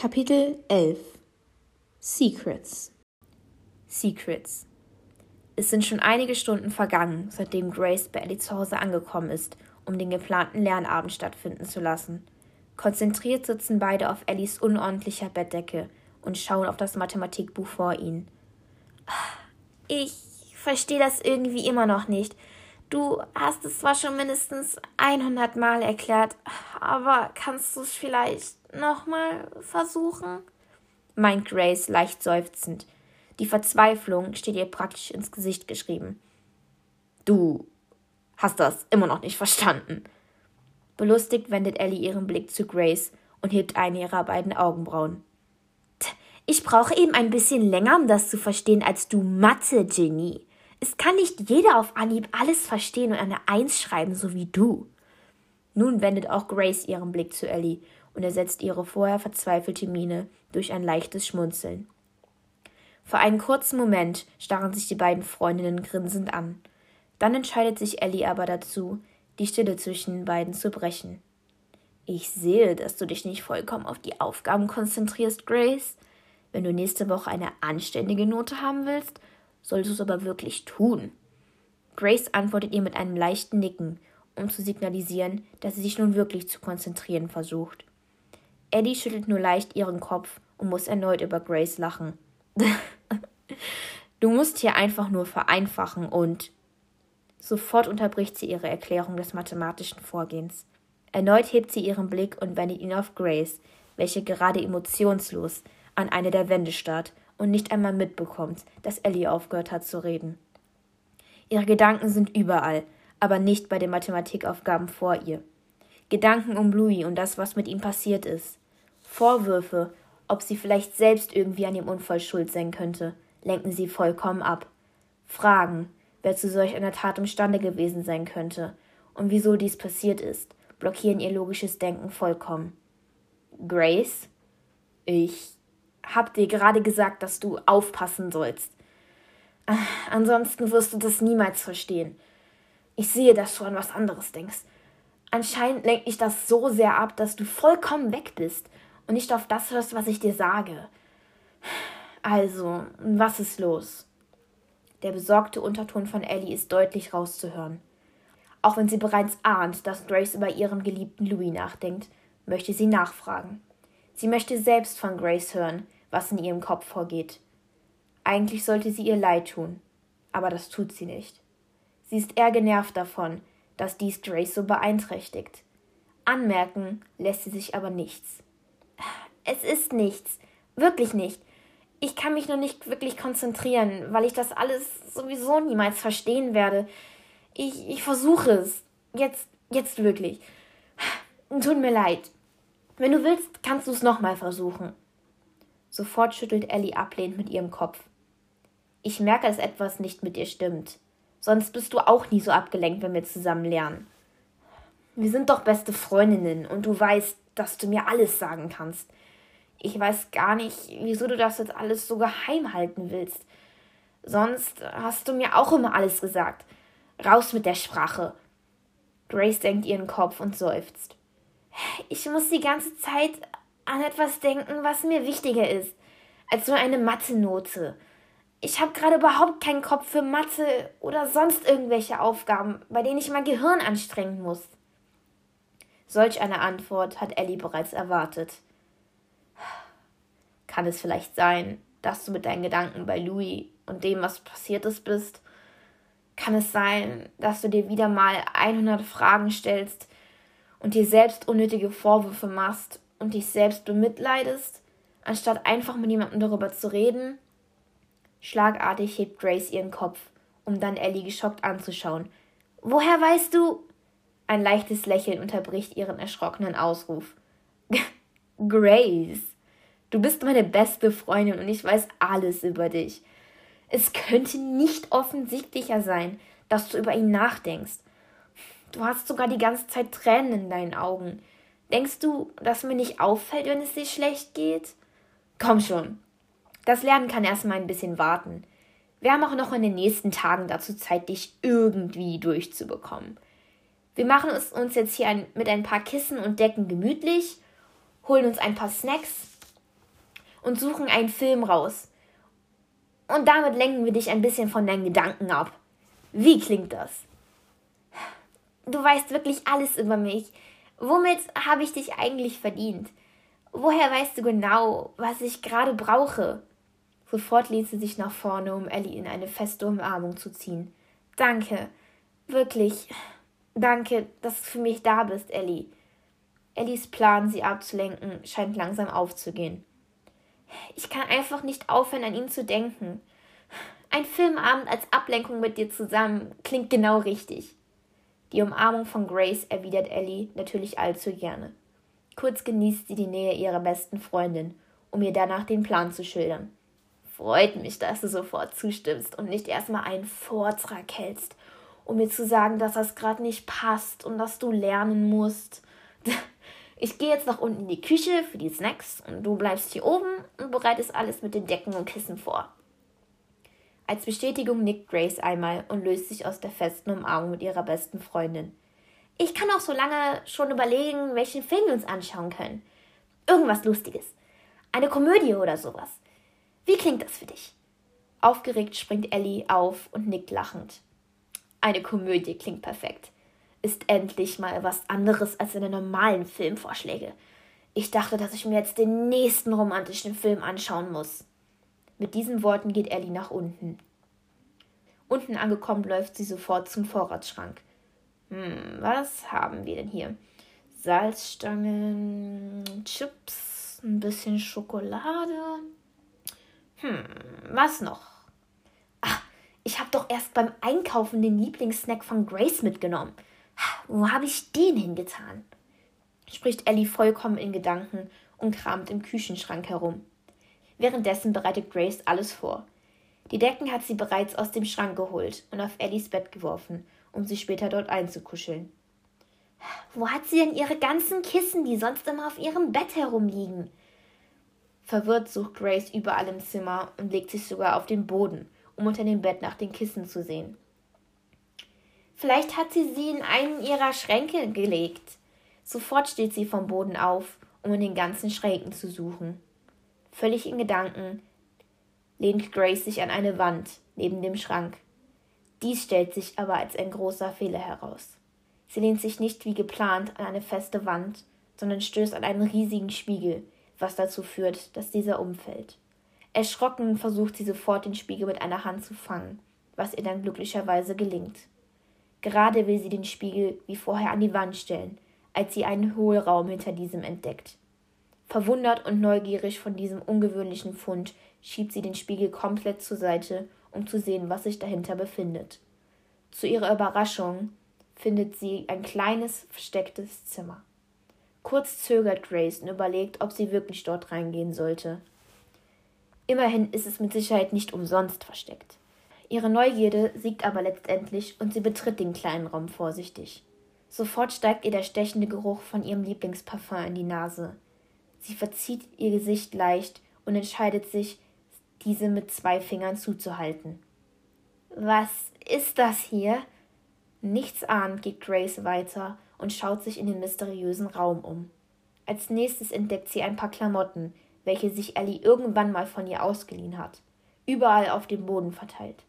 Kapitel 11 Secrets Secrets Es sind schon einige Stunden vergangen, seitdem Grace bei Ellie zu Hause angekommen ist, um den geplanten Lernabend stattfinden zu lassen. Konzentriert sitzen beide auf Ellies unordentlicher Bettdecke und schauen auf das Mathematikbuch vor ihnen. Ich verstehe das irgendwie immer noch nicht. Du hast es zwar schon mindestens 100 Mal erklärt, aber kannst du es vielleicht nochmal versuchen? meint Grace leicht seufzend. Die Verzweiflung steht ihr praktisch ins Gesicht geschrieben. Du hast das immer noch nicht verstanden. Belustigt wendet Ellie ihren Blick zu Grace und hebt eine ihrer beiden Augenbrauen. Ich brauche eben ein bisschen länger, um das zu verstehen, als du Mathe-Genie. Es kann nicht jeder auf Anhieb alles verstehen und eine Eins schreiben, so wie du. Nun wendet auch Grace ihren Blick zu Ellie und ersetzt ihre vorher verzweifelte Miene durch ein leichtes Schmunzeln. Für einen kurzen Moment starren sich die beiden Freundinnen grinsend an. Dann entscheidet sich Ellie aber dazu, die Stille zwischen den beiden zu brechen. Ich sehe, dass du dich nicht vollkommen auf die Aufgaben konzentrierst, Grace. Wenn du nächste Woche eine anständige Note haben willst, solltest du es aber wirklich tun. Grace antwortet ihr mit einem leichten Nicken, um zu signalisieren, dass sie sich nun wirklich zu konzentrieren versucht. Eddie schüttelt nur leicht ihren Kopf und muss erneut über Grace lachen. du musst hier einfach nur vereinfachen und. Sofort unterbricht sie ihre Erklärung des mathematischen Vorgehens. Erneut hebt sie ihren Blick und wendet ihn auf Grace, welche gerade emotionslos an eine der Wände starrt und nicht einmal mitbekommt, dass Ellie aufgehört hat zu reden. Ihre Gedanken sind überall, aber nicht bei den Mathematikaufgaben vor ihr. Gedanken um Louis und das, was mit ihm passiert ist. Vorwürfe, ob sie vielleicht selbst irgendwie an dem Unfall schuld sein könnte, lenken sie vollkommen ab. Fragen, wer zu solch einer Tat imstande gewesen sein könnte und wieso dies passiert ist, blockieren ihr logisches Denken vollkommen. Grace? Ich hab dir gerade gesagt, dass du aufpassen sollst. Ah, ansonsten wirst du das niemals verstehen. Ich sehe, dass du an was anderes denkst. Anscheinend lenkt dich das so sehr ab, dass du vollkommen weg bist und nicht auf das hörst, was ich dir sage. Also, was ist los? Der besorgte Unterton von Ellie ist deutlich rauszuhören. Auch wenn sie bereits ahnt, dass Grace über ihren geliebten Louis nachdenkt, möchte sie nachfragen. Sie möchte selbst von Grace hören, was in ihrem Kopf vorgeht. Eigentlich sollte sie ihr leid tun, aber das tut sie nicht. Sie ist eher genervt davon, dass dies Grace so beeinträchtigt. Anmerken lässt sie sich aber nichts. Es ist nichts, wirklich nicht. Ich kann mich nur nicht wirklich konzentrieren, weil ich das alles sowieso niemals verstehen werde. Ich, ich versuche es. Jetzt, jetzt wirklich. Tut mir leid. Wenn du willst, kannst du es nochmal versuchen. Sofort schüttelt Ellie ablehnend mit ihrem Kopf. Ich merke, dass etwas nicht mit dir stimmt. Sonst bist du auch nie so abgelenkt, wenn wir zusammen lernen. Wir sind doch beste Freundinnen und du weißt, dass du mir alles sagen kannst. Ich weiß gar nicht, wieso du das jetzt alles so geheim halten willst. Sonst hast du mir auch immer alles gesagt. Raus mit der Sprache. Grace senkt ihren Kopf und seufzt. Ich muss die ganze Zeit an etwas denken, was mir wichtiger ist als nur eine Mathe-Note. Ich habe gerade überhaupt keinen Kopf für Mathe oder sonst irgendwelche Aufgaben, bei denen ich mein Gehirn anstrengen muss. Solch eine Antwort hat Ellie bereits erwartet. Kann es vielleicht sein, dass du mit deinen Gedanken bei Louis und dem, was passiert ist, bist? Kann es sein, dass du dir wieder mal 100 Fragen stellst und dir selbst unnötige Vorwürfe machst und dich selbst bemitleidest, anstatt einfach mit jemandem darüber zu reden? Schlagartig hebt Grace ihren Kopf, um dann Ellie geschockt anzuschauen. Woher weißt du? Ein leichtes Lächeln unterbricht ihren erschrockenen Ausruf. Grace, du bist meine beste Freundin und ich weiß alles über dich. Es könnte nicht offensichtlicher sein, dass du über ihn nachdenkst. Du hast sogar die ganze Zeit Tränen in deinen Augen. Denkst du, dass mir nicht auffällt, wenn es dir schlecht geht? Komm schon, das Lernen kann erstmal ein bisschen warten. Wir haben auch noch in den nächsten Tagen dazu Zeit, dich irgendwie durchzubekommen. Wir machen es uns jetzt hier ein, mit ein paar Kissen und Decken gemütlich, holen uns ein paar Snacks und suchen einen Film raus. Und damit lenken wir dich ein bisschen von deinen Gedanken ab. Wie klingt das? Du weißt wirklich alles über mich. Womit habe ich dich eigentlich verdient? Woher weißt du genau, was ich gerade brauche? Sofort ließ sie sich nach vorne, um Ellie in eine feste Umarmung zu ziehen. Danke. Wirklich. Danke, dass du für mich da bist, Ellie. Ellies Plan, sie abzulenken, scheint langsam aufzugehen. Ich kann einfach nicht aufhören, an ihn zu denken. Ein Filmabend als Ablenkung mit dir zusammen klingt genau richtig. Die Umarmung von Grace erwidert Ellie natürlich allzu gerne. Kurz genießt sie die Nähe ihrer besten Freundin, um ihr danach den Plan zu schildern. Freut mich, dass du sofort zustimmst und nicht erstmal einen Vortrag hältst, um mir zu sagen, dass das gerade nicht passt und dass du lernen musst. Ich gehe jetzt nach unten in die Küche für die Snacks und du bleibst hier oben und bereitest alles mit den Decken und Kissen vor. Als Bestätigung nickt Grace einmal und löst sich aus der festen Umarmung mit ihrer besten Freundin. Ich kann auch so lange schon überlegen, welchen Film wir uns anschauen können. Irgendwas Lustiges. Eine Komödie oder sowas. Wie klingt das für dich? Aufgeregt springt Ellie auf und nickt lachend. Eine Komödie klingt perfekt. Ist endlich mal was anderes als seine normalen Filmvorschläge. Ich dachte, dass ich mir jetzt den nächsten romantischen Film anschauen muss. Mit diesen Worten geht Ellie nach unten. Unten angekommen läuft sie sofort zum Vorratsschrank. Hm, was haben wir denn hier? Salzstangen, Chips, ein bisschen Schokolade. Hm, was noch? Ah, ich habe doch erst beim Einkaufen den Lieblingssnack von Grace mitgenommen. Wo habe ich den hingetan? spricht Ellie vollkommen in Gedanken und kramt im Küchenschrank herum. Währenddessen bereitet Grace alles vor. Die Decken hat sie bereits aus dem Schrank geholt und auf Ellies Bett geworfen, um sie später dort einzukuscheln. Wo hat sie denn ihre ganzen Kissen, die sonst immer auf ihrem Bett herumliegen? Verwirrt sucht Grace überall im Zimmer und legt sich sogar auf den Boden, um unter dem Bett nach den Kissen zu sehen. Vielleicht hat sie sie in einen ihrer Schränke gelegt. Sofort steht sie vom Boden auf, um in den ganzen Schränken zu suchen. Völlig in Gedanken lehnt Grace sich an eine Wand neben dem Schrank. Dies stellt sich aber als ein großer Fehler heraus. Sie lehnt sich nicht wie geplant an eine feste Wand, sondern stößt an einen riesigen Spiegel, was dazu führt, dass dieser umfällt. Erschrocken versucht sie sofort den Spiegel mit einer Hand zu fangen, was ihr dann glücklicherweise gelingt. Gerade will sie den Spiegel wie vorher an die Wand stellen, als sie einen Hohlraum hinter diesem entdeckt. Verwundert und neugierig von diesem ungewöhnlichen Fund schiebt sie den Spiegel komplett zur Seite, um zu sehen, was sich dahinter befindet. Zu ihrer Überraschung findet sie ein kleines, verstecktes Zimmer. Kurz zögert Grace und überlegt, ob sie wirklich dort reingehen sollte. Immerhin ist es mit Sicherheit nicht umsonst versteckt. Ihre Neugierde siegt aber letztendlich und sie betritt den kleinen Raum vorsichtig. Sofort steigt ihr der stechende Geruch von ihrem Lieblingsparfum in die Nase. Sie verzieht ihr Gesicht leicht und entscheidet sich, diese mit zwei Fingern zuzuhalten. Was ist das hier? Nichts ahnt geht Grace weiter und schaut sich in den mysteriösen Raum um. Als nächstes entdeckt sie ein paar Klamotten, welche sich Ellie irgendwann mal von ihr ausgeliehen hat, überall auf dem Boden verteilt.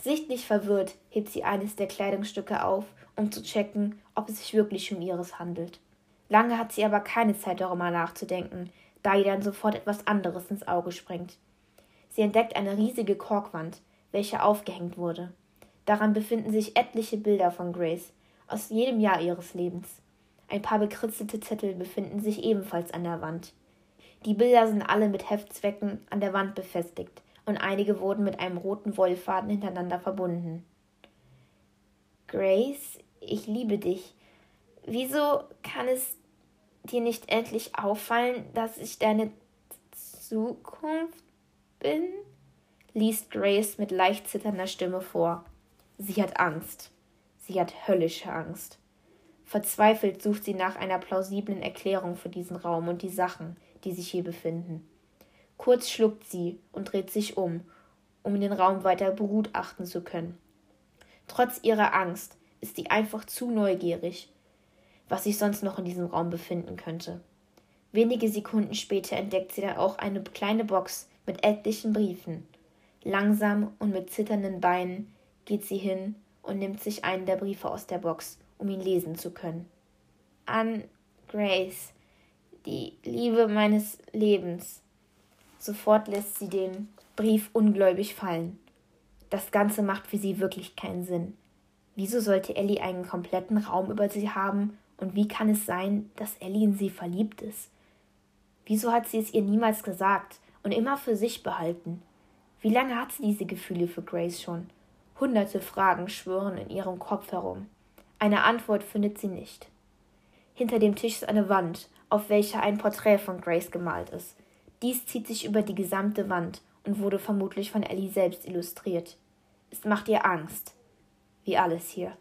Sichtlich verwirrt hebt sie eines der Kleidungsstücke auf, um zu checken, ob es sich wirklich um ihres handelt. Lange hat sie aber keine Zeit darüber nachzudenken, da ihr dann sofort etwas anderes ins Auge springt. Sie entdeckt eine riesige Korkwand, welche aufgehängt wurde. Daran befinden sich etliche Bilder von Grace aus jedem Jahr ihres Lebens. Ein paar bekritzelte Zettel befinden sich ebenfalls an der Wand. Die Bilder sind alle mit Heftzwecken an der Wand befestigt und einige wurden mit einem roten Wollfaden hintereinander verbunden. Grace, ich liebe dich. Wieso kann es dir nicht endlich auffallen, dass ich deine Zukunft bin? liest Grace mit leicht zitternder Stimme vor. Sie hat Angst. Sie hat höllische Angst. Verzweifelt sucht sie nach einer plausiblen Erklärung für diesen Raum und die Sachen, die sich hier befinden. Kurz schluckt sie und dreht sich um, um den Raum weiter begutachten zu können. Trotz ihrer Angst ist sie einfach zu neugierig, was sich sonst noch in diesem Raum befinden könnte. Wenige Sekunden später entdeckt sie dann auch eine kleine Box mit etlichen Briefen. Langsam und mit zitternden Beinen geht sie hin und nimmt sich einen der Briefe aus der Box, um ihn lesen zu können. An Grace, die Liebe meines Lebens. Sofort lässt sie den Brief ungläubig fallen. Das Ganze macht für sie wirklich keinen Sinn. Wieso sollte Ellie einen kompletten Raum über sie haben und wie kann es sein, dass Ellie in sie verliebt ist? Wieso hat sie es ihr niemals gesagt und immer für sich behalten? Wie lange hat sie diese Gefühle für Grace schon? Hunderte Fragen schwören in ihrem Kopf herum. Eine Antwort findet sie nicht. Hinter dem Tisch ist eine Wand, auf welcher ein Porträt von Grace gemalt ist. Dies zieht sich über die gesamte Wand und wurde vermutlich von Ellie selbst illustriert. Es macht ihr Angst. Wie alles hier.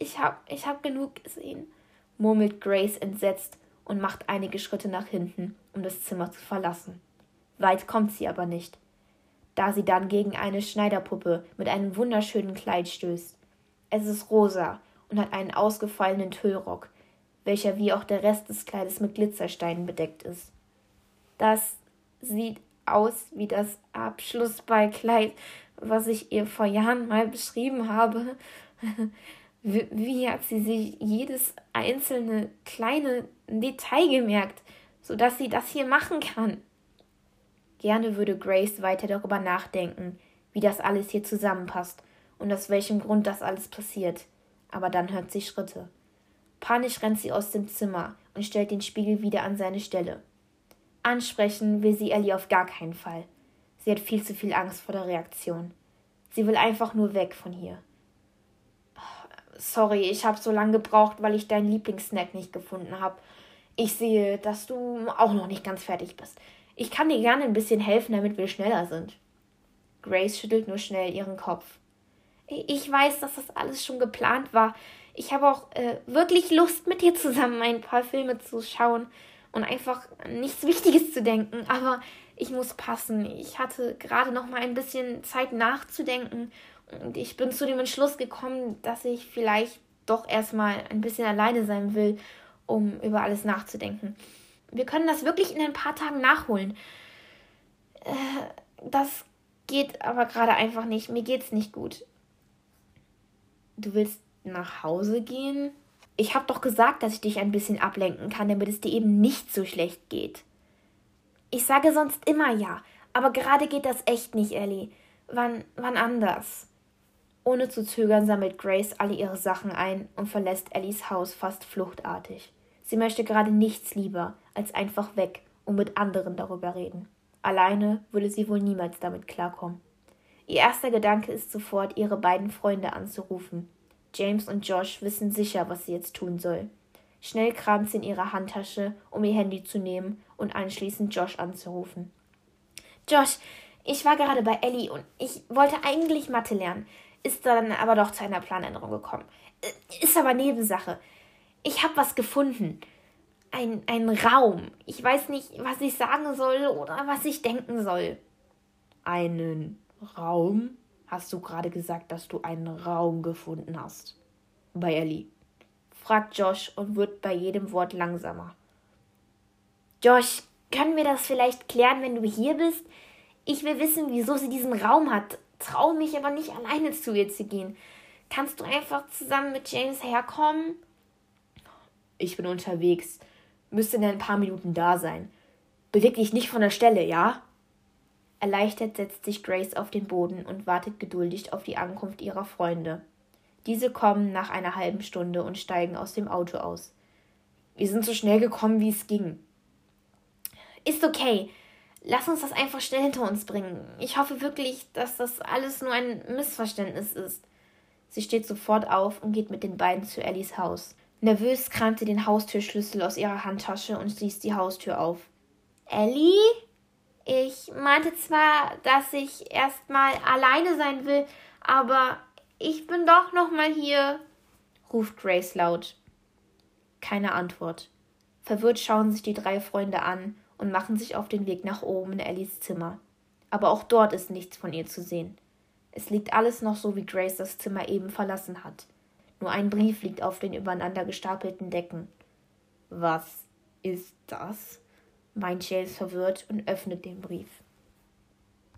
Ich hab, ich hab genug gesehen, murmelt Grace entsetzt und macht einige Schritte nach hinten, um das Zimmer zu verlassen. Weit kommt sie aber nicht, da sie dann gegen eine Schneiderpuppe mit einem wunderschönen Kleid stößt. Es ist rosa und hat einen ausgefallenen Tüllrock, welcher wie auch der Rest des Kleides mit Glitzersteinen bedeckt ist. Das sieht aus wie das Abschlussballkleid, was ich ihr vor Jahren mal beschrieben habe. Wie, wie hat sie sich jedes einzelne kleine Detail gemerkt, sodass sie das hier machen kann? Gerne würde Grace weiter darüber nachdenken, wie das alles hier zusammenpasst und aus welchem Grund das alles passiert. Aber dann hört sie Schritte. Panisch rennt sie aus dem Zimmer und stellt den Spiegel wieder an seine Stelle. Ansprechen will sie Ellie auf gar keinen Fall. Sie hat viel zu viel Angst vor der Reaktion. Sie will einfach nur weg von hier. Sorry, ich habe so lange gebraucht, weil ich deinen Lieblingssnack nicht gefunden habe. Ich sehe, dass du auch noch nicht ganz fertig bist. Ich kann dir gerne ein bisschen helfen, damit wir schneller sind. Grace schüttelt nur schnell ihren Kopf. Ich weiß, dass das alles schon geplant war. Ich habe auch äh, wirklich Lust, mit dir zusammen ein paar Filme zu schauen und einfach nichts Wichtiges zu denken. Aber ich muss passen. Ich hatte gerade noch mal ein bisschen Zeit nachzudenken und ich bin zu dem Entschluss gekommen, dass ich vielleicht doch erstmal ein bisschen alleine sein will, um über alles nachzudenken. Wir können das wirklich in ein paar Tagen nachholen. Äh, das geht aber gerade einfach nicht. Mir geht's nicht gut. Du willst nach Hause gehen? Ich hab doch gesagt, dass ich dich ein bisschen ablenken kann, damit es dir eben nicht so schlecht geht. Ich sage sonst immer ja, aber gerade geht das echt nicht, Ellie. Wann, wann anders? Ohne zu zögern sammelt Grace alle ihre Sachen ein und verlässt Ellies Haus fast fluchtartig. Sie möchte gerade nichts lieber, als einfach weg und mit anderen darüber reden. Alleine würde sie wohl niemals damit klarkommen. Ihr erster Gedanke ist sofort, ihre beiden Freunde anzurufen. James und Josh wissen sicher, was sie jetzt tun soll. Schnell kramt sie in ihrer Handtasche, um ihr Handy zu nehmen und anschließend Josh anzurufen. Josh, ich war gerade bei Ellie und ich wollte eigentlich Mathe lernen, ist dann aber doch zu einer Planänderung gekommen. Äh, ist aber Nebensache. Ich habe was gefunden. Ein, ein Raum. Ich weiß nicht, was ich sagen soll oder was ich denken soll. Einen Raum? Hast du gerade gesagt, dass du einen Raum gefunden hast? Bei Ellie. fragt Josh und wird bei jedem Wort langsamer. Josh, können wir das vielleicht klären, wenn du hier bist? Ich will wissen, wieso sie diesen Raum hat. Traue mich aber nicht alleine zu ihr zu gehen. Kannst du einfach zusammen mit James herkommen? Ich bin unterwegs. Müsste in ein paar Minuten da sein. Beweg dich nicht von der Stelle, ja? Erleichtert setzt sich Grace auf den Boden und wartet geduldig auf die Ankunft ihrer Freunde. Diese kommen nach einer halben Stunde und steigen aus dem Auto aus. Wir sind so schnell gekommen, wie es ging. Ist okay. Lass uns das einfach schnell hinter uns bringen. Ich hoffe wirklich, dass das alles nur ein Missverständnis ist. Sie steht sofort auf und geht mit den beiden zu Ellies Haus. Nervös kramt sie den Haustürschlüssel aus ihrer Handtasche und schließt die Haustür auf. Ellie? Ich meinte zwar, dass ich erstmal alleine sein will, aber ich bin doch noch mal hier, ruft Grace laut. Keine Antwort. Verwirrt schauen sich die drei Freunde an und machen sich auf den Weg nach oben in Ellies Zimmer. Aber auch dort ist nichts von ihr zu sehen. Es liegt alles noch so, wie Grace das Zimmer eben verlassen hat. Nur ein Brief liegt auf den übereinander gestapelten Decken. Was ist das? meint James verwirrt und öffnet den Brief.